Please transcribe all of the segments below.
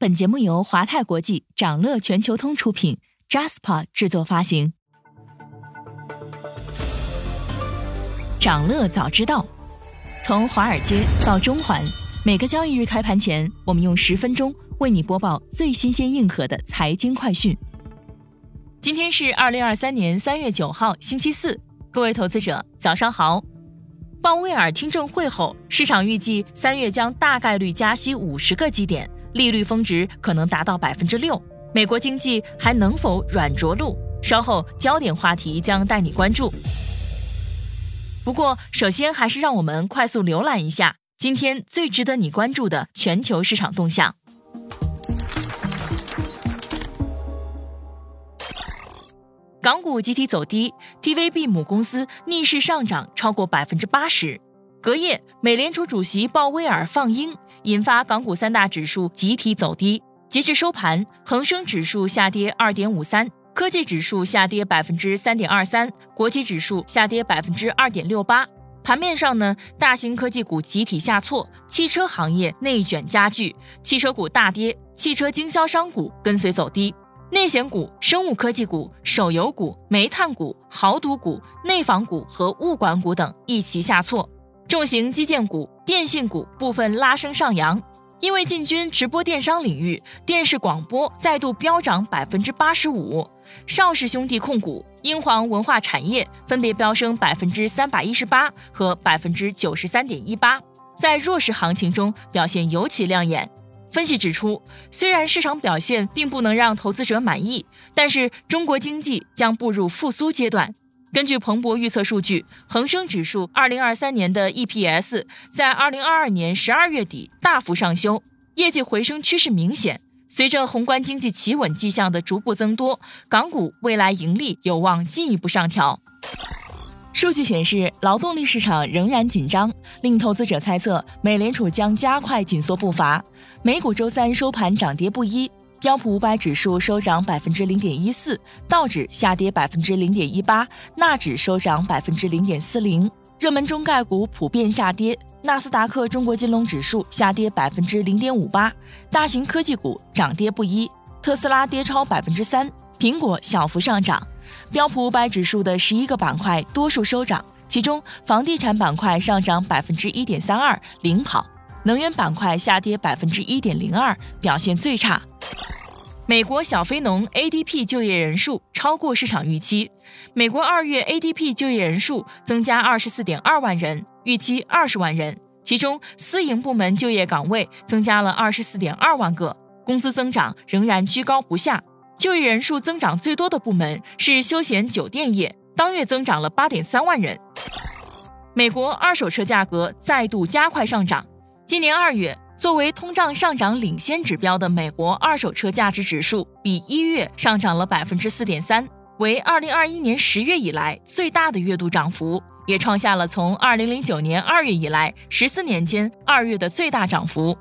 本节目由华泰国际、掌乐全球通出品，Jaspa 制作发行。掌乐早知道，从华尔街到中环，每个交易日开盘前，我们用十分钟为你播报最新鲜、硬核的财经快讯。今天是二零二三年三月九号，星期四，各位投资者早上好。鲍威尔听证会后，市场预计三月将大概率加息五十个基点。利率峰值可能达到百分之六，美国经济还能否软着陆？稍后焦点话题将带你关注。不过，首先还是让我们快速浏览一下今天最值得你关注的全球市场动向。港股集体走低，TVB 母公司逆势上涨超过百分之八十。隔夜，美联储主席鲍威尔放鹰。引发港股三大指数集体走低。截至收盘，恒生指数下跌二点五三，科技指数下跌百分之三点二三，国际指数下跌百分之二点六八。盘面上呢，大型科技股集体下挫，汽车行业内卷加剧，汽车股大跌，汽车经销商股跟随走低，内险股、生物科技股、手游股、煤炭股、豪赌股、内房股和物管股等一齐下挫。重型基建股、电信股部分拉升上扬，因为进军直播电商领域，电视广播再度飙涨百分之八十五。邵氏兄弟控股、英皇文化产业分别飙升百分之三百一十八和百分之九十三点一八，在弱势行情中表现尤其亮眼。分析指出，虽然市场表现并不能让投资者满意，但是中国经济将步入复苏阶段。根据彭博预测数据，恒生指数二零二三年的 EPS 在二零二二年十二月底大幅上修，业绩回升趋势明显。随着宏观经济企稳迹象的逐步增多，港股未来盈利有望进一步上调。数据显示，劳动力市场仍然紧张，令投资者猜测美联储将加快紧缩步伐。美股周三收盘涨跌不一。标普五百指数收涨百分之零点一四，道指下跌百分之零点一八，纳指收涨百分之零点四零。热门中概股普遍下跌，纳斯达克中国金融指数下跌百分之零点五八，大型科技股涨跌不一，特斯拉跌超百分之三，苹果小幅上涨。标普五百指数的十一个板块多数收涨，其中房地产板块上涨百分之一点三二，领跑；能源板块下跌百分之一点零二，表现最差。美国小非农 ADP 就业人数超过市场预期。美国二月 ADP 就业人数增加二十四点二万人，预期二十万人。其中，私营部门就业岗位增加了二十四点二万个，工资增长仍然居高不下。就业人数增长最多的部门是休闲酒店业，当月增长了八点三万人。美国二手车价格再度加快上涨，今年二月。作为通胀上涨领先指标的美国二手车价值指数，比一月上涨了百分之四点三，为二零二一年十月以来最大的月度涨幅，也创下了从二零零九年二月以来十四年间二月的最大涨幅。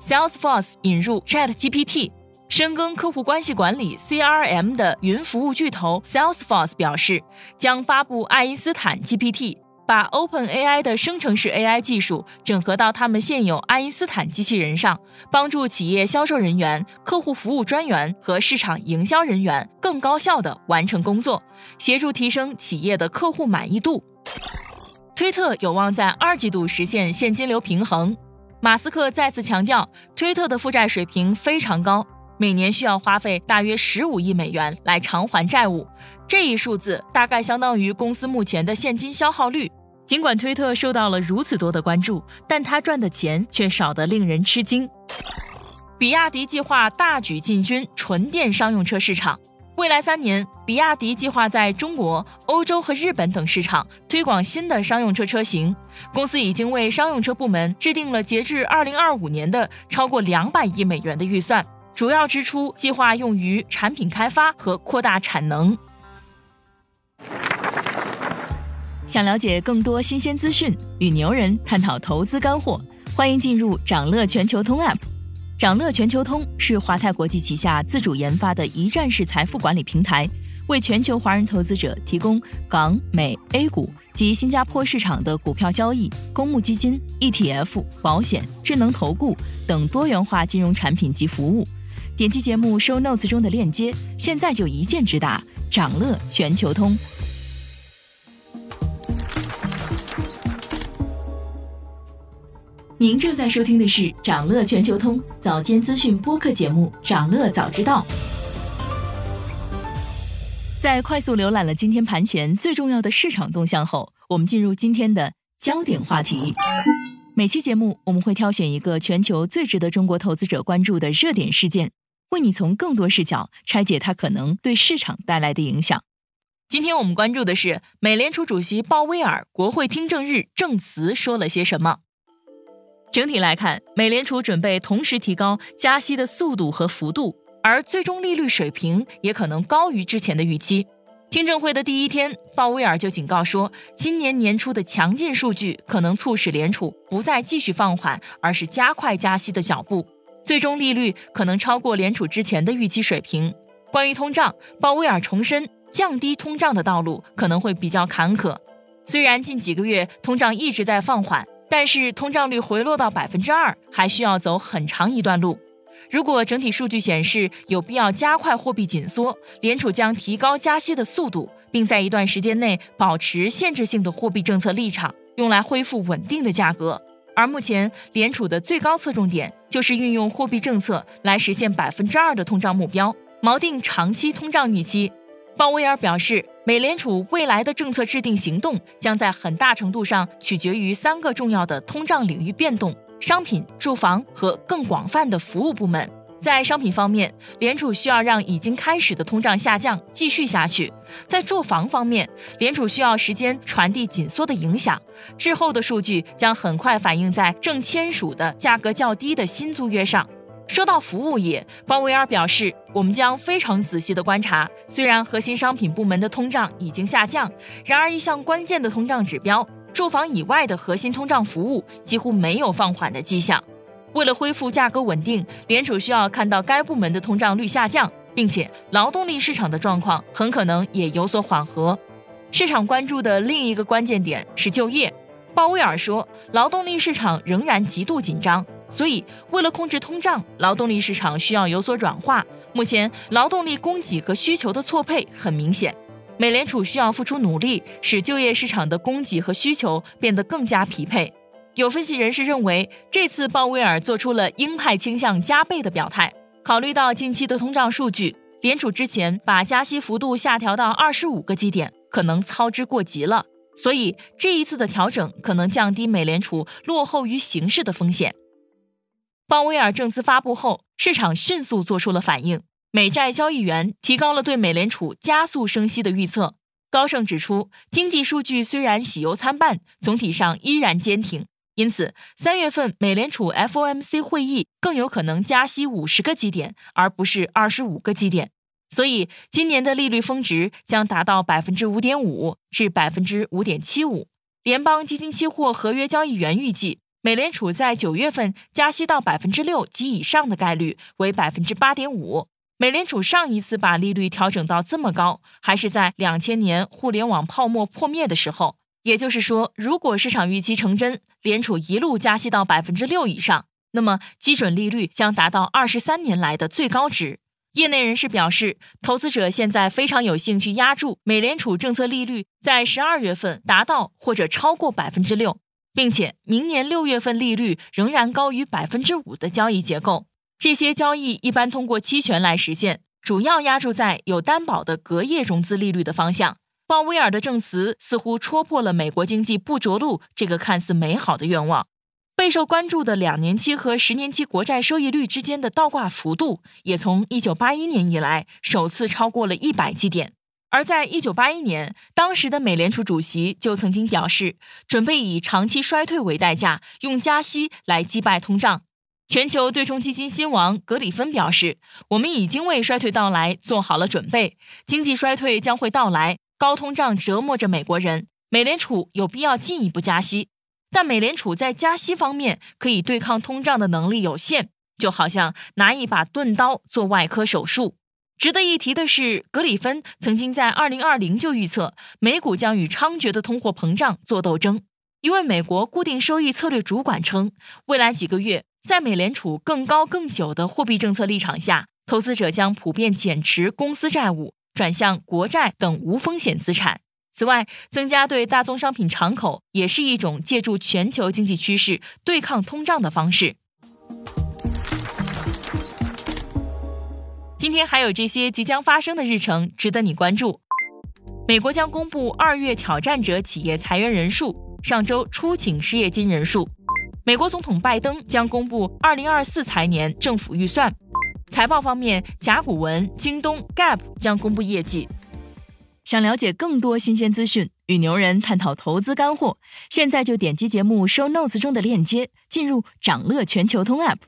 Salesforce 引入 ChatGPT，深耕客户关系管理 CRM 的云服务巨头 Salesforce 表示，将发布爱因斯坦 GPT。把 Open AI 的生成式 AI 技术整合到他们现有爱因斯坦机器人上，帮助企业销售人员、客户服务专员和市场营销人员更高效地完成工作，协助提升企业的客户满意度。推特有望在二季度实现现金流平衡。马斯克再次强调，推特的负债水平非常高，每年需要花费大约十五亿美元来偿还债务。这一数字大概相当于公司目前的现金消耗率。尽管推特受到了如此多的关注，但他赚的钱却少得令人吃惊。比亚迪计划大举进军纯电商用车市场，未来三年，比亚迪计划在中国、欧洲和日本等市场推广新的商用车车型。公司已经为商用车部门制定了截至二零二五年的超过两百亿美元的预算，主要支出计划用于产品开发和扩大产能。想了解更多新鲜资讯，与牛人探讨投资干货，欢迎进入掌乐全球通 App。掌乐全球通是华泰国际旗下自主研发的一站式财富管理平台，为全球华人投资者提供港美 A 股及新加坡市场的股票交易、公募基金、ETF、保险、智能投顾等多元化金融产品及服务。点击节目 show notes 中的链接，现在就一键直达掌乐全球通。您正在收听的是掌乐全球通早间资讯播客节目《掌乐早知道》。在快速浏览了今天盘前最重要的市场动向后，我们进入今天的焦点话题。每期节目我们会挑选一个全球最值得中国投资者关注的热点事件。为你从更多视角拆解它可能对市场带来的影响。今天我们关注的是美联储主席鲍威尔国会听证日证词说了些什么。整体来看，美联储准备同时提高加息的速度和幅度，而最终利率水平也可能高于之前的预期。听证会的第一天，鲍威尔就警告说，今年年初的强劲数据可能促使联储不再继续放缓，而是加快加息的脚步。最终利率可能超过联储之前的预期水平。关于通胀，鲍威尔重申，降低通胀的道路可能会比较坎坷。虽然近几个月通胀一直在放缓，但是通胀率回落到百分之二还需要走很长一段路。如果整体数据显示有必要加快货币紧缩，联储将提高加息的速度，并在一段时间内保持限制性的货币政策立场，用来恢复稳定的价格。而目前联储的最高侧重点就是运用货币政策来实现百分之二的通胀目标，锚定长期通胀预期。鲍威尔表示，美联储未来的政策制定行动将在很大程度上取决于三个重要的通胀领域变动：商品、住房和更广泛的服务部门。在商品方面，联储需要让已经开始的通胀下降继续下去；在住房方面，联储需要时间传递紧缩的影响，滞后的数据将很快反映在正签署的价格较低的新租约上。说到服务业，鲍威尔表示，我们将非常仔细地观察。虽然核心商品部门的通胀已经下降，然而一项关键的通胀指标——住房以外的核心通胀服务几乎没有放缓的迹象。为了恢复价格稳定，联储需要看到该部门的通胀率下降，并且劳动力市场的状况很可能也有所缓和。市场关注的另一个关键点是就业。鲍威尔说，劳动力市场仍然极度紧张，所以为了控制通胀，劳动力市场需要有所软化。目前，劳动力供给和需求的错配很明显，美联储需要付出努力，使就业市场的供给和需求变得更加匹配。有分析人士认为，这次鲍威尔做出了鹰派倾向加倍的表态。考虑到近期的通胀数据，联储之前把加息幅度下调到二十五个基点，可能操之过急了。所以这一次的调整可能降低美联储落后于形势的风险。鲍威尔证词发布后，市场迅速做出了反应，美债交易员提高了对美联储加速升息的预测。高盛指出，经济数据虽然喜忧参半，总体上依然坚挺。因此，三月份美联储 FOMC 会议更有可能加息五十个基点，而不是二十五个基点。所以，今年的利率峰值将达到百分之五点五至百分之五点七五。联邦基金期货合约交易员预计，美联储在九月份加息到百分之六及以上的概率为百分之八点五。美联储上一次把利率调整到这么高，还是在两千年互联网泡沫破灭的时候。也就是说，如果市场预期成真，联储一路加息到百分之六以上，那么基准利率将达到二十三年来的最高值。业内人士表示，投资者现在非常有兴趣压住美联储政策利率在十二月份达到或者超过百分之六，并且明年六月份利率仍然高于百分之五的交易结构。这些交易一般通过期权来实现，主要压注在有担保的隔夜融资利率的方向。鲍威尔的证词似乎戳破了美国经济不着陆这个看似美好的愿望。备受关注的两年期和十年期国债收益率之间的倒挂幅度，也从1981年以来首次超过了一百基点。而在1981年，当时的美联储主席就曾经表示，准备以长期衰退为代价，用加息来击败通胀。全球对冲基金新王格里芬表示：“我们已经为衰退到来做好了准备，经济衰退将会到来。”高通胀折磨着美国人，美联储有必要进一步加息，但美联储在加息方面可以对抗通胀的能力有限，就好像拿一把钝刀做外科手术。值得一提的是，格里芬曾经在2020就预测美股将与猖獗的通货膨胀做斗争。一位美国固定收益策略主管称，未来几个月，在美联储更高更久的货币政策立场下，投资者将普遍减持公司债务，转向国债等无风险资产。此外，增加对大宗商品敞口也是一种借助全球经济趋势对抗通胀的方式。今天还有这些即将发生的日程值得你关注：美国将公布二月挑战者企业裁员人数，上周初请失业金人数；美国总统拜登将公布二零二四财年政府预算。财报方面，甲骨文、京东、Gap 将公布业绩。想了解更多新鲜资讯，与牛人探讨投资干货，现在就点击节目 show notes 中的链接，进入掌乐全球通 app。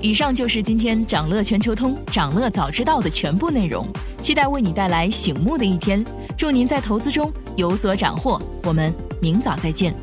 以上就是今天掌乐全球通、掌乐早知道的全部内容，期待为你带来醒目的一天。祝您在投资中有所斩获，我们明早再见。